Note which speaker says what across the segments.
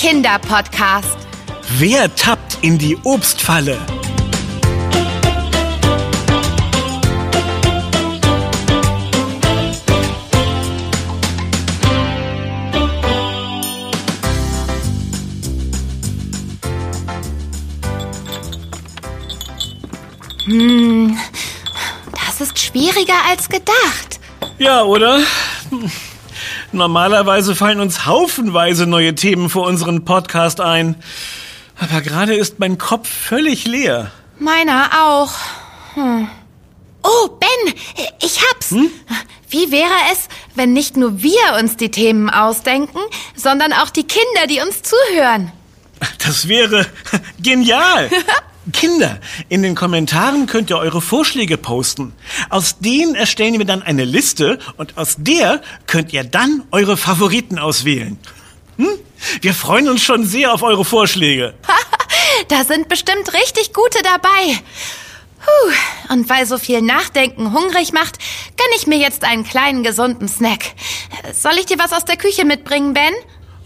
Speaker 1: Kinderpodcast.
Speaker 2: Wer tappt in die Obstfalle?
Speaker 1: Das ist schwieriger als gedacht.
Speaker 2: Ja, oder? Normalerweise fallen uns haufenweise neue Themen für unseren Podcast ein. Aber gerade ist mein Kopf völlig leer.
Speaker 1: Meiner auch. Hm. Oh, Ben, ich hab's. Wie wäre es, wenn nicht nur wir uns die Themen ausdenken, sondern auch die Kinder, die uns zuhören?
Speaker 2: Das wäre genial. Kinder, in den Kommentaren könnt ihr eure Vorschläge posten. Aus denen erstellen wir dann eine Liste und aus der könnt ihr dann eure Favoriten auswählen. Hm? Wir freuen uns schon sehr auf eure Vorschläge.
Speaker 1: Da sind bestimmt richtig gute dabei. Puh. Und weil so viel Nachdenken hungrig macht, gönn ich mir jetzt einen kleinen gesunden Snack. Soll ich dir was aus der Küche mitbringen, Ben?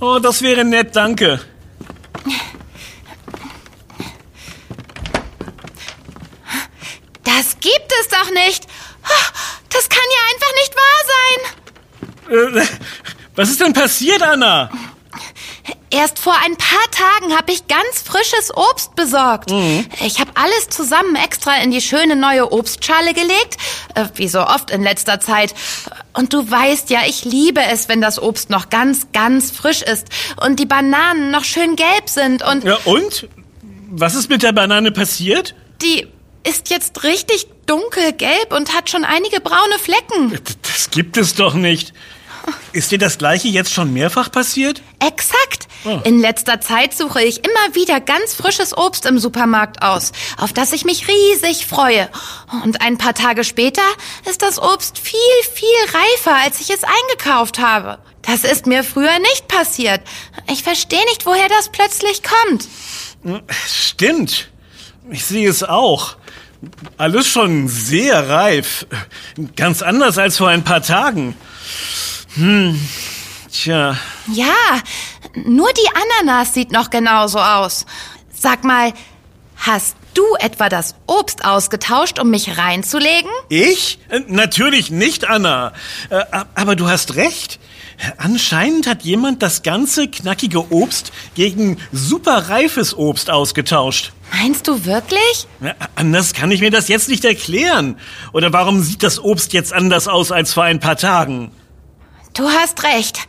Speaker 2: Oh, das wäre nett, danke.
Speaker 1: Das gibt es doch nicht. Das kann ja einfach nicht wahr sein.
Speaker 2: Äh, was ist denn passiert, Anna?
Speaker 1: Erst vor ein paar Tagen habe ich ganz frisches Obst besorgt. Ich habe alles zusammen extra in die schöne neue Obstschale gelegt, äh, wie so oft in letzter Zeit. Und du weißt ja, ich liebe es, wenn das Obst noch ganz, ganz frisch ist und die Bananen noch schön gelb sind und
Speaker 2: Ja, und? Was ist mit der Banane passiert?
Speaker 1: die ist jetzt richtig dunkelgelb und hat schon einige braune Flecken.
Speaker 2: Das gibt es doch nicht. Ist dir das gleiche jetzt schon mehrfach passiert?
Speaker 1: Exakt.
Speaker 2: Oh.
Speaker 1: In letzter Zeit suche ich immer wieder ganz frisches Obst im Supermarkt aus, auf das ich mich riesig freue. Und ein paar Tage später ist das Obst viel, viel reifer, als ich es eingekauft habe. Das ist mir früher nicht passiert. Ich verstehe nicht, woher das plötzlich kommt.
Speaker 2: Stimmt. Ich sehe es auch. Alles schon sehr reif. Ganz anders als vor ein paar Tagen. Hm. Tja.
Speaker 1: Ja, nur die Ananas sieht noch genauso aus. Sag mal, hast du etwa das Obst ausgetauscht, um mich reinzulegen?
Speaker 2: Ich? Äh, Natürlich nicht, Anna. Äh, Aber du hast recht. Anscheinend hat jemand das ganze knackige Obst gegen super reifes Obst ausgetauscht.
Speaker 1: Meinst du wirklich?
Speaker 2: Anders kann ich mir das jetzt nicht erklären. Oder warum sieht das Obst jetzt anders aus als vor ein paar Tagen?
Speaker 1: Du hast recht.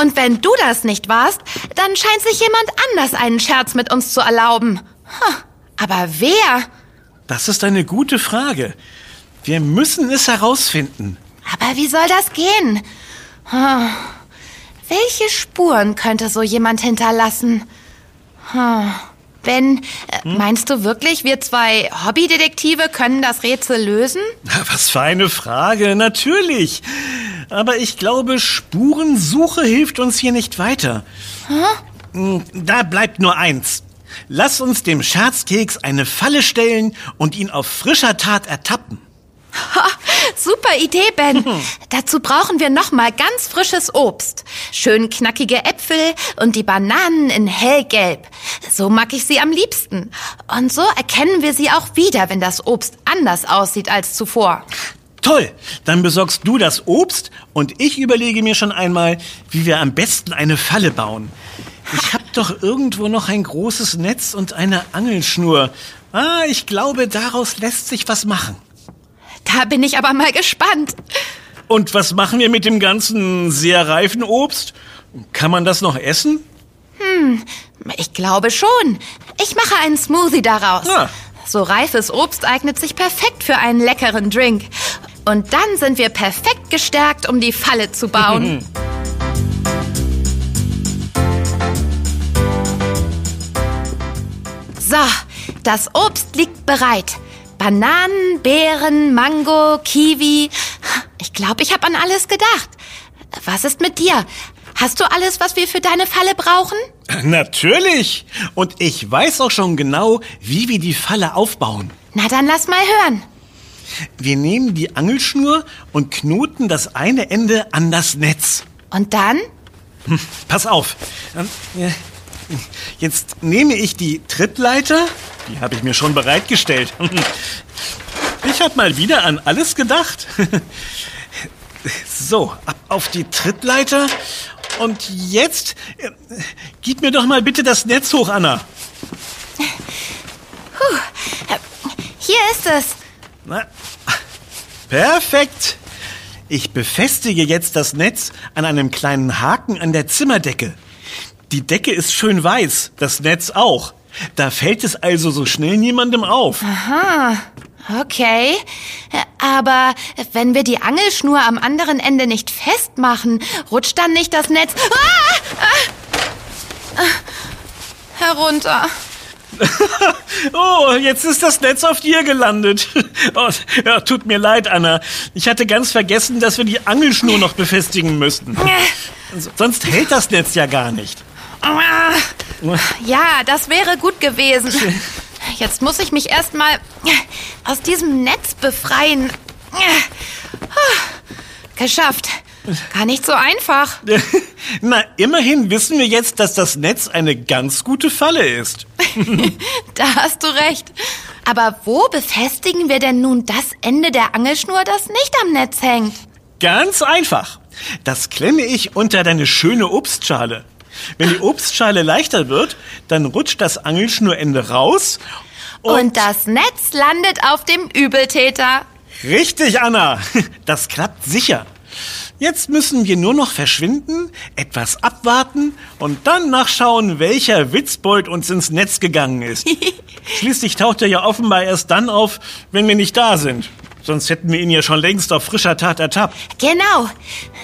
Speaker 1: Und wenn du das nicht warst, dann scheint sich jemand anders einen Scherz mit uns zu erlauben. Aber wer?
Speaker 2: Das ist eine gute Frage. Wir müssen es herausfinden.
Speaker 1: Aber wie soll das gehen? Ha, Welche Spuren könnte so jemand hinterlassen? Ha, Ben, äh, meinst du wirklich, wir zwei Hobbydetektive können das Rätsel lösen?
Speaker 2: Was für eine Frage, natürlich. Aber ich glaube, Spurensuche hilft uns hier nicht weiter. Hm, Da bleibt nur eins. Lass uns dem Scherzkeks eine Falle stellen und ihn auf frischer Tat ertappen.
Speaker 1: Super Idee, Ben. Dazu brauchen wir nochmal ganz frisches Obst. Schön knackige Äpfel und die Bananen in hellgelb. So mag ich sie am liebsten. Und so erkennen wir sie auch wieder, wenn das Obst anders aussieht als zuvor.
Speaker 2: Toll, dann besorgst du das Obst und ich überlege mir schon einmal, wie wir am besten eine Falle bauen. Ich hab doch irgendwo noch ein großes Netz und eine Angelschnur. Ah, ich glaube, daraus lässt sich was machen.
Speaker 1: Da bin ich aber mal gespannt.
Speaker 2: Und was machen wir mit dem ganzen sehr reifen Obst? Kann man das noch essen?
Speaker 1: Ich glaube schon. Ich mache einen Smoothie daraus.
Speaker 2: Ah.
Speaker 1: So reifes Obst eignet sich perfekt für einen leckeren Drink. Und dann sind wir perfekt gestärkt, um die Falle zu bauen. So, das Obst liegt bereit. Bananen, Beeren, Mango, Kiwi. Ich glaube, ich habe an alles gedacht. Was ist mit dir? Hast du alles, was wir für deine Falle brauchen?
Speaker 2: Natürlich. Und ich weiß auch schon genau, wie wir die Falle aufbauen.
Speaker 1: Na dann lass mal hören.
Speaker 2: Wir nehmen die Angelschnur und knoten das eine Ende an das Netz.
Speaker 1: Und dann?
Speaker 2: Hm, pass auf. Jetzt nehme ich die Trittleiter. Die habe ich mir schon bereitgestellt. Ich habe mal wieder an alles gedacht. So, ab auf die Trittleiter. Und jetzt, äh, gib mir doch mal bitte das Netz hoch, Anna.
Speaker 1: Puh, hier ist es.
Speaker 2: Na, perfekt. Ich befestige jetzt das Netz an einem kleinen Haken an der Zimmerdecke. Die Decke ist schön weiß, das Netz auch. Da fällt es also so schnell niemandem auf.
Speaker 1: Aha. Okay, aber wenn wir die Angelschnur am anderen Ende nicht festmachen, rutscht dann nicht das Netz ah! Ah! herunter.
Speaker 2: oh, jetzt ist das Netz auf dir gelandet. Oh, ja, tut mir leid, Anna. Ich hatte ganz vergessen, dass wir die Angelschnur noch befestigen müssten. Sonst hält das Netz ja gar nicht.
Speaker 1: Ja, das wäre gut gewesen. Jetzt muss ich mich erstmal aus diesem Netz befreien. Geschafft. Gar nicht so einfach.
Speaker 2: Na, immerhin wissen wir jetzt, dass das Netz eine ganz gute Falle ist.
Speaker 1: da hast du recht. Aber wo befestigen wir denn nun das Ende der Angelschnur, das nicht am Netz hängt?
Speaker 2: Ganz einfach. Das klemme ich unter deine schöne Obstschale. Wenn die Obstschale leichter wird, dann rutscht das Angelschnurende raus.
Speaker 1: Und, und das Netz landet auf dem Übeltäter.
Speaker 2: Richtig, Anna. Das klappt sicher. Jetzt müssen wir nur noch verschwinden, etwas abwarten und dann nachschauen, welcher Witzbold uns ins Netz gegangen ist. Schließlich taucht er ja offenbar erst dann auf, wenn wir nicht da sind. Sonst hätten wir ihn ja schon längst auf frischer Tat ertappt.
Speaker 1: Genau.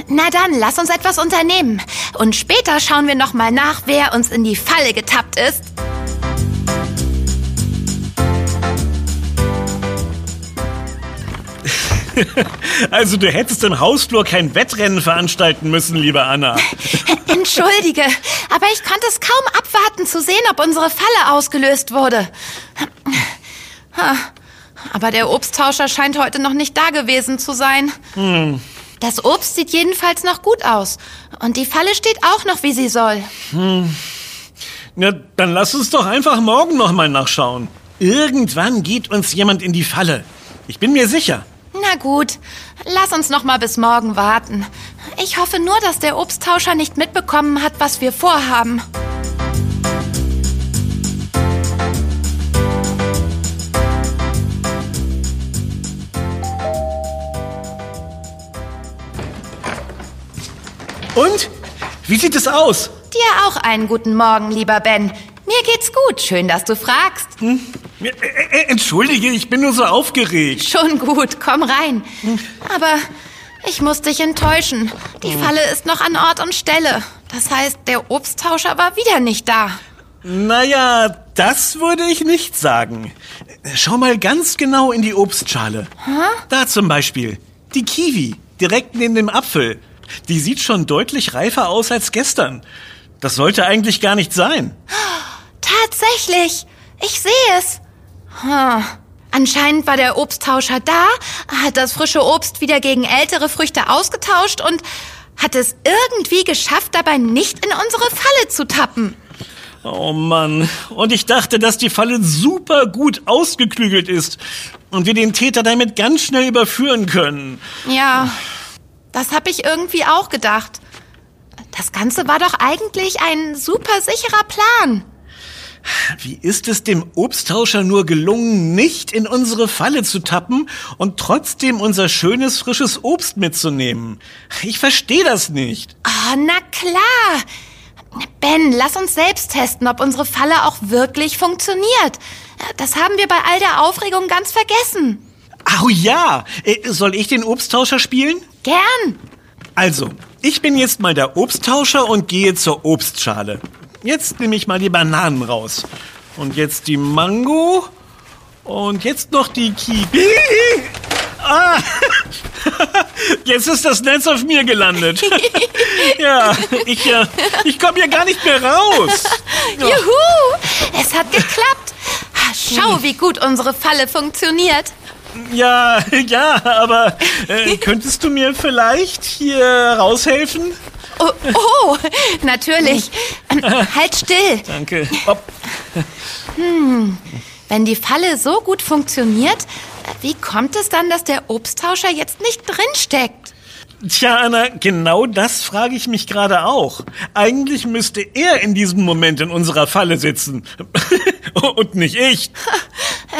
Speaker 1: Na dann, lass uns etwas unternehmen. Und später schauen wir noch mal nach, wer uns in die Falle getappt ist.
Speaker 2: Also du hättest im Hausflur kein Wettrennen veranstalten müssen, liebe Anna.
Speaker 1: Entschuldige, aber ich konnte es kaum abwarten zu sehen, ob unsere Falle ausgelöst wurde. Aber der Obsttauscher scheint heute noch nicht da gewesen zu sein. Hm. Das Obst sieht jedenfalls noch gut aus. Und die Falle steht auch noch, wie sie soll. Hm.
Speaker 2: Na, dann lass uns doch einfach morgen noch mal nachschauen. Irgendwann geht uns jemand in die Falle. Ich bin mir sicher.
Speaker 1: Na gut, lass uns noch mal bis morgen warten. Ich hoffe nur, dass der Obsttauscher nicht mitbekommen hat, was wir vorhaben.
Speaker 2: Und? Wie sieht es aus?
Speaker 1: Dir auch einen guten Morgen, lieber Ben. Mir geht's gut. Schön, dass du fragst. Hm?
Speaker 2: Äh, äh, entschuldige, ich bin nur so aufgeregt.
Speaker 1: Schon gut, komm rein. Hm. Aber ich muss dich enttäuschen. Die hm. Falle ist noch an Ort und Stelle. Das heißt, der Obsttauscher war wieder nicht da.
Speaker 2: Naja, das würde ich nicht sagen. Schau mal ganz genau in die Obstschale. Hä? Da zum Beispiel. Die Kiwi, direkt neben dem Apfel. Die sieht schon deutlich reifer aus als gestern. Das sollte eigentlich gar nicht sein.
Speaker 1: Tatsächlich. Ich sehe es. Hm. Anscheinend war der Obsttauscher da, hat das frische Obst wieder gegen ältere Früchte ausgetauscht und hat es irgendwie geschafft, dabei nicht in unsere Falle zu tappen.
Speaker 2: Oh Mann. Und ich dachte, dass die Falle super gut ausgeklügelt ist und wir den Täter damit ganz schnell überführen können.
Speaker 1: Ja. Das habe ich irgendwie auch gedacht. Das Ganze war doch eigentlich ein super sicherer Plan.
Speaker 2: Wie ist es dem Obsttauscher nur gelungen, nicht in unsere Falle zu tappen und trotzdem unser schönes, frisches Obst mitzunehmen? Ich verstehe das nicht.
Speaker 1: Oh, na klar. Ben, lass uns selbst testen, ob unsere Falle auch wirklich funktioniert. Das haben wir bei all der Aufregung ganz vergessen.
Speaker 2: Oh ja. Äh, soll ich den Obsttauscher spielen?
Speaker 1: Gern.
Speaker 2: Also, ich bin jetzt mal der Obsttauscher und gehe zur Obstschale. Jetzt nehme ich mal die Bananen raus. Und jetzt die Mango. Und jetzt noch die Kiwi. Ah! Jetzt ist das Netz auf mir gelandet. ja, ich, äh, ich komme hier gar nicht mehr raus.
Speaker 1: Juhu! Es hat geklappt. Schau, wie gut unsere Falle funktioniert.
Speaker 2: Ja, ja, aber äh, könntest du mir vielleicht hier raushelfen?
Speaker 1: Oh, oh natürlich. Halt still.
Speaker 2: Danke. Hopp.
Speaker 1: Wenn die Falle so gut funktioniert, wie kommt es dann, dass der Obsttauscher jetzt nicht drinsteckt?
Speaker 2: Tja, Anna, genau das frage ich mich gerade auch. Eigentlich müsste er in diesem Moment in unserer Falle sitzen. Und nicht ich.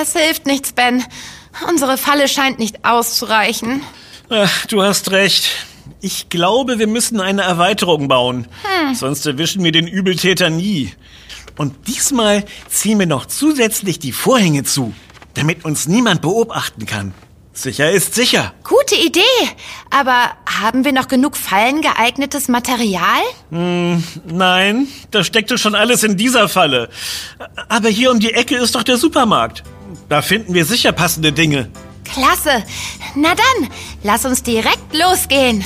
Speaker 1: Es hilft nichts, Ben. Unsere Falle scheint nicht auszureichen.
Speaker 2: Ach, du hast recht. Ich glaube, wir müssen eine Erweiterung bauen. Sonst erwischen wir den Übeltäter nie. Und diesmal ziehen wir noch zusätzlich die Vorhänge zu, damit uns niemand beobachten kann. Sicher ist sicher.
Speaker 1: Gute Idee. Aber haben wir noch genug Fallen geeignetes Material?
Speaker 2: Nein, da steckte schon alles in dieser Falle. Aber hier um die Ecke ist doch der Supermarkt. Da finden wir sicher passende Dinge.
Speaker 1: Klasse. Na dann, lass uns direkt losgehen.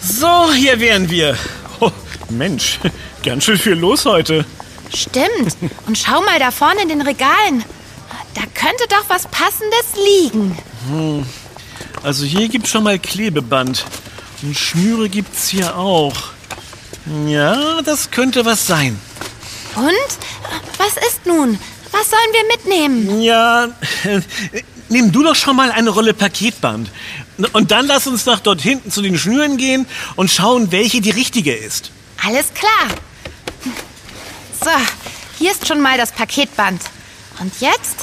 Speaker 2: So, hier wären wir. Oh, Mensch, ganz schön viel los heute.
Speaker 1: Stimmt. Und schau mal da vorne in den Regalen. Da könnte doch was Passendes liegen.
Speaker 2: Also hier gibt's schon mal Klebeband. Und Schnüre gibt's hier auch. Ja, das könnte was sein.
Speaker 1: Und? Was ist nun? Was sollen wir mitnehmen?
Speaker 2: Ja, nimm du doch schon mal eine Rolle Paketband. Und dann lass uns doch dort hinten zu den Schnüren gehen und schauen, welche die richtige ist.
Speaker 1: Alles klar. So, hier ist schon mal das Paketband. Und jetzt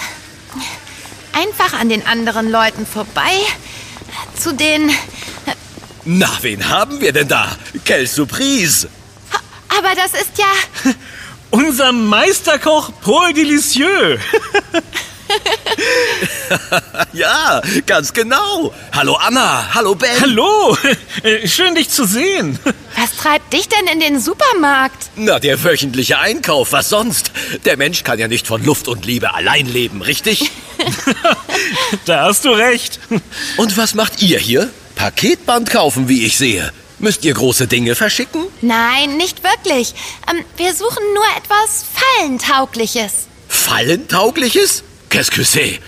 Speaker 1: einfach an den anderen Leuten vorbei zu den...
Speaker 3: Na, wen haben wir denn da? Quelle Surprise!
Speaker 1: Aber das ist ja...
Speaker 2: Unser Meisterkoch Paul Delicieux.
Speaker 3: Ja, ganz genau. Hallo Anna, hallo Ben.
Speaker 2: Hallo, äh, schön dich zu sehen.
Speaker 1: Was treibt dich denn in den Supermarkt?
Speaker 3: Na, der wöchentliche Einkauf, was sonst? Der Mensch kann ja nicht von Luft und Liebe allein leben, richtig?
Speaker 2: Da hast du recht.
Speaker 3: Und was macht ihr hier? Paketband kaufen, wie ich sehe. Müsst ihr große Dinge verschicken?
Speaker 1: Nein, nicht wirklich. Ähm, wir suchen nur etwas Fallentaugliches.
Speaker 3: Fallentaugliches? Qu'est-ce que c'est?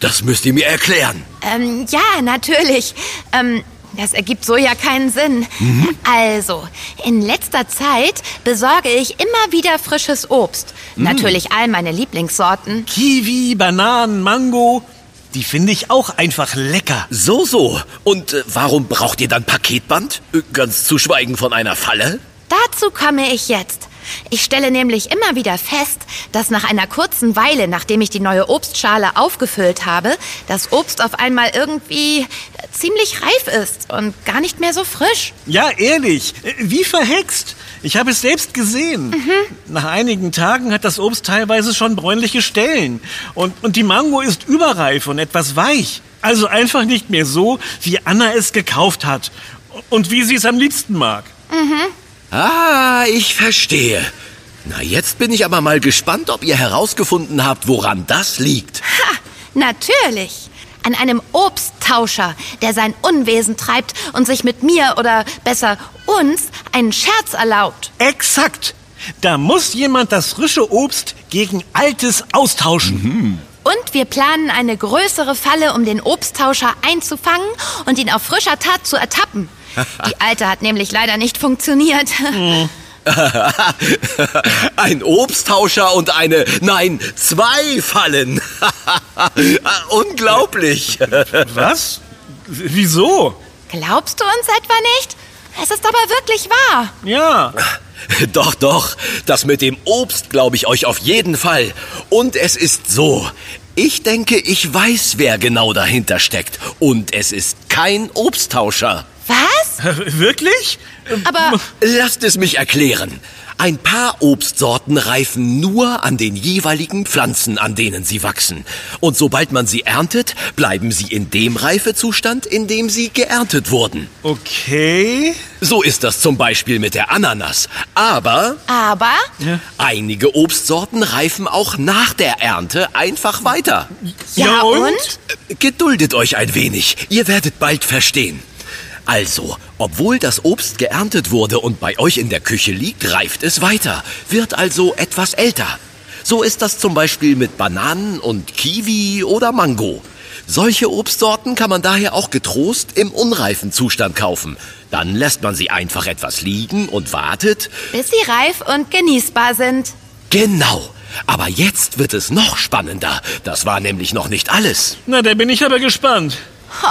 Speaker 3: Das müsst ihr mir erklären.
Speaker 1: Ähm, ja, natürlich. Ähm, das ergibt so ja keinen Sinn. Also, in letzter Zeit besorge ich immer wieder frisches Obst. Natürlich all meine Lieblingssorten.
Speaker 2: Kiwi, Bananen, Mango, die finde ich auch einfach lecker.
Speaker 3: So, so. Und äh, warum braucht ihr dann Paketband? Äh, Ganz zu schweigen von einer Falle?
Speaker 1: Dazu komme ich jetzt. Ich stelle nämlich immer wieder fest, dass nach einer kurzen Weile, nachdem ich die neue Obstschale aufgefüllt habe, das Obst auf einmal irgendwie ziemlich reif ist und gar nicht mehr so frisch.
Speaker 2: Ja, ehrlich, wie verhext. Ich habe es selbst gesehen. Nach einigen Tagen hat das Obst teilweise schon bräunliche Stellen. Und, und die Mango ist überreif und etwas weich. Also einfach nicht mehr so, wie Anna es gekauft hat. Und wie sie es am liebsten mag.
Speaker 3: Ah, ich verstehe. Na, jetzt bin ich aber mal gespannt, ob ihr herausgefunden habt, woran das liegt.
Speaker 1: Ha, natürlich. An einem Obsttauscher, der sein Unwesen treibt und sich mit mir oder besser uns einen Scherz erlaubt.
Speaker 2: Exakt. Da muss jemand das frische Obst gegen altes austauschen.
Speaker 1: Und wir planen eine größere Falle, um den Obsttauscher einzufangen und ihn auf frischer Tat zu ertappen. Die alte hat nämlich leider nicht funktioniert.
Speaker 3: Ein Obsttauscher und eine, nein, zwei Fallen. Unglaublich.
Speaker 2: Was? Wieso?
Speaker 1: Glaubst du uns etwa nicht? Es ist aber wirklich wahr.
Speaker 2: Ja.
Speaker 3: Doch, doch, das mit dem Obst glaube ich euch auf jeden Fall. Und es ist so. Ich denke, ich weiß, wer genau dahinter steckt. Und es ist kein Obsttauscher.
Speaker 1: Was?
Speaker 2: Wirklich?
Speaker 1: Aber
Speaker 3: Lasst es mich erklären. Ein paar Obstsorten reifen nur an den jeweiligen Pflanzen, an denen sie wachsen. Und sobald man sie erntet, bleiben sie in dem Reifezustand, in dem sie geerntet wurden.
Speaker 2: Okay.
Speaker 3: So ist das zum Beispiel mit der Ananas. Aber
Speaker 1: aber
Speaker 3: einige Obstsorten reifen auch nach der Ernte einfach weiter.
Speaker 1: Ja, und?
Speaker 3: Geduldet euch ein wenig, ihr werdet bald verstehen. Also, obwohl das Obst geerntet wurde und bei euch in der Küche liegt, reift es weiter, wird also etwas älter. So ist das zum Beispiel mit Bananen und Kiwi oder Mango. Solche Obstsorten kann man daher auch getrost im unreifen Zustand kaufen. Dann lässt man sie einfach etwas liegen und wartet.
Speaker 1: Bis sie reif und genießbar sind.
Speaker 3: Genau. Aber jetzt wird es noch spannender. Das war nämlich noch nicht alles.
Speaker 2: Na, da bin ich aber gespannt.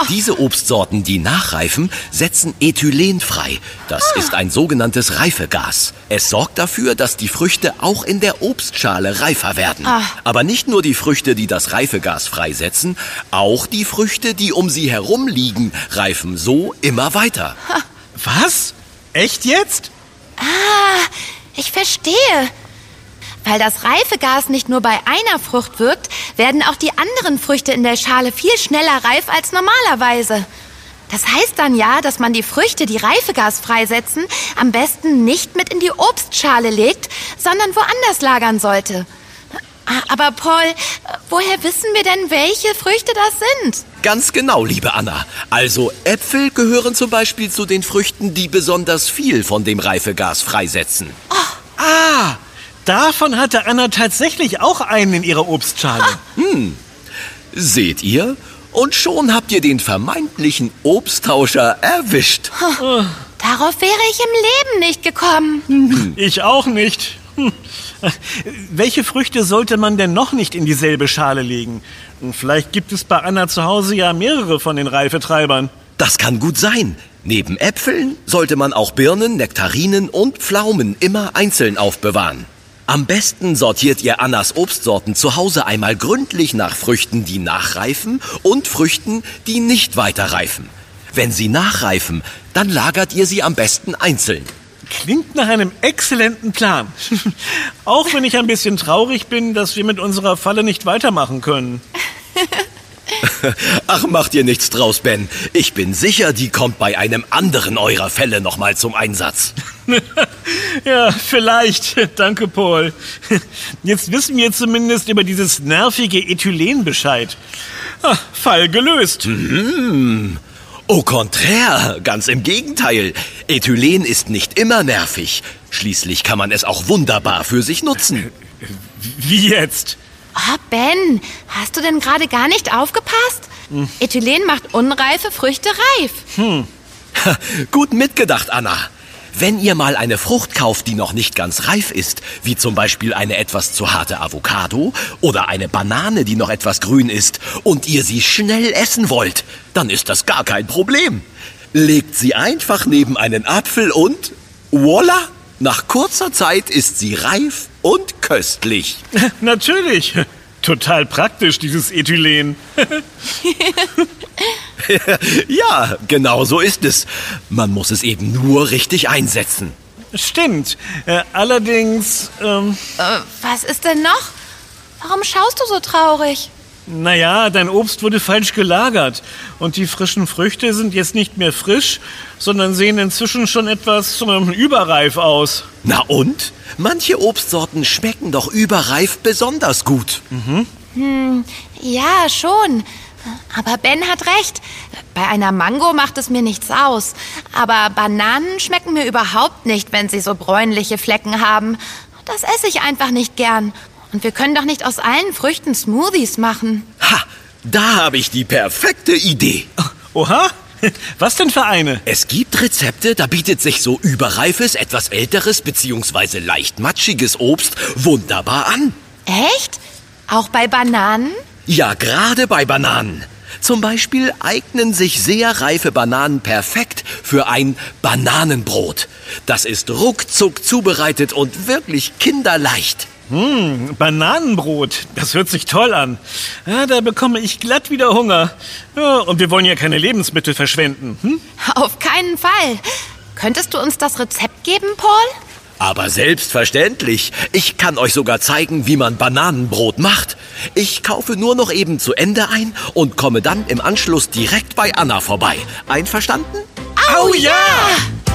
Speaker 3: Diese Obstsorten, die nachreifen, setzen Ethylen frei. Das ist ein sogenanntes Reifegas. Es sorgt dafür, dass die Früchte auch in der Obstschale reifer werden. Aber nicht nur die Früchte, die das Reifegas freisetzen, auch die Früchte, die um sie herum liegen, reifen so immer weiter.
Speaker 2: Was? Echt jetzt?
Speaker 1: Ich verstehe. Weil das Reifegas nicht nur bei einer Frucht wirkt, werden auch die anderen Früchte in der Schale viel schneller reif als normalerweise. Das heißt dann ja, dass man die Früchte, die Reifegas freisetzen, am besten nicht mit in die Obstschale legt, sondern woanders lagern sollte. Aber Paul, woher wissen wir denn, welche Früchte das sind?
Speaker 3: Ganz genau, liebe Anna. Also Äpfel gehören zum Beispiel zu den Früchten, die besonders viel von dem Reifegas freisetzen.
Speaker 2: Ah, davon hatte Anna tatsächlich auch einen in ihrer Obstschale.
Speaker 3: Seht ihr? Und schon habt ihr den vermeintlichen Obsttauscher erwischt.
Speaker 1: Darauf wäre ich im Leben nicht gekommen.
Speaker 2: Ich auch nicht. Hm. Welche Früchte sollte man denn noch nicht in dieselbe Schale legen? Vielleicht gibt es bei Anna zu Hause ja mehrere von den Reifetreibern.
Speaker 3: Das kann gut sein. Neben Äpfeln sollte man auch Birnen, Nektarinen und Pflaumen immer einzeln aufbewahren. Am besten sortiert ihr Annas Obstsorten zu Hause einmal gründlich nach Früchten, die nachreifen und Früchten, die nicht weiter reifen. Wenn sie nachreifen, dann lagert ihr sie am besten einzeln.
Speaker 2: Klingt nach einem exzellenten Plan. Auch wenn ich ein bisschen traurig bin, dass wir mit unserer Falle nicht weitermachen können.
Speaker 3: Ach, macht ihr nichts draus, Ben. Ich bin sicher, die kommt bei einem anderen eurer Fälle nochmal zum Einsatz.
Speaker 2: Ja, vielleicht. Danke, Paul. Jetzt wissen wir zumindest über dieses nervige Ethylen Bescheid. Ah, Fall gelöst.
Speaker 3: Au contraire, ganz im Gegenteil. Ethylen ist nicht immer nervig. Schließlich kann man es auch wunderbar für sich nutzen.
Speaker 2: Wie jetzt?
Speaker 1: Oh, Ben, hast du denn gerade gar nicht aufgepasst? Ethylen macht unreife Früchte reif.
Speaker 3: Gut mitgedacht, Anna. Wenn ihr mal eine Frucht kauft, die noch nicht ganz reif ist, wie zum Beispiel eine etwas zu harte Avocado oder eine Banane, die noch etwas grün ist, und ihr sie schnell essen wollt, dann ist das gar kein Problem. Legt sie einfach neben einen Apfel und voila! Nach kurzer Zeit ist sie reif und köstlich.
Speaker 2: Natürlich. Total praktisch, dieses Ethylen.
Speaker 3: Ja, genau so ist es. Man muss es eben nur richtig einsetzen.
Speaker 2: Stimmt. Äh, allerdings, ähm,
Speaker 1: Äh, was ist denn noch? Warum schaust du so traurig?
Speaker 2: Naja, dein Obst wurde falsch gelagert. Und die frischen Früchte sind jetzt nicht mehr frisch, sondern sehen inzwischen schon etwas ähm, überreif aus.
Speaker 3: Na und? Manche Obstsorten schmecken doch überreif besonders gut.
Speaker 1: Ja, schon. Aber Ben hat recht. Bei einer Mango macht es mir nichts aus. Aber Bananen schmecken mir überhaupt nicht, wenn sie so bräunliche Flecken haben. Das esse ich einfach nicht gern. Und wir können doch nicht aus allen Früchten Smoothies machen.
Speaker 3: Ha, da habe ich die perfekte Idee.
Speaker 2: Oha, was denn für eine?
Speaker 3: Es gibt Rezepte, da bietet sich so überreifes, etwas älteres bzw. leicht matschiges Obst wunderbar an.
Speaker 1: Echt? Auch bei Bananen?
Speaker 3: Ja, gerade bei Bananen. Zum Beispiel eignen sich sehr reife Bananen perfekt für ein Bananenbrot. Das ist ruckzuck zubereitet und wirklich kinderleicht.
Speaker 2: Bananenbrot, das hört sich toll an. Ja, da bekomme ich glatt wieder Hunger. Ja, und wir wollen ja keine Lebensmittel verschwenden. Hm?
Speaker 1: Auf keinen Fall. Könntest du uns das Rezept geben, Paul?
Speaker 3: Aber selbstverständlich. Ich kann euch sogar zeigen, wie man Bananenbrot macht. Ich kaufe nur noch eben zu Ende ein und komme dann im Anschluss direkt bei Anna vorbei. Einverstanden?
Speaker 2: Oh ja!
Speaker 1: Das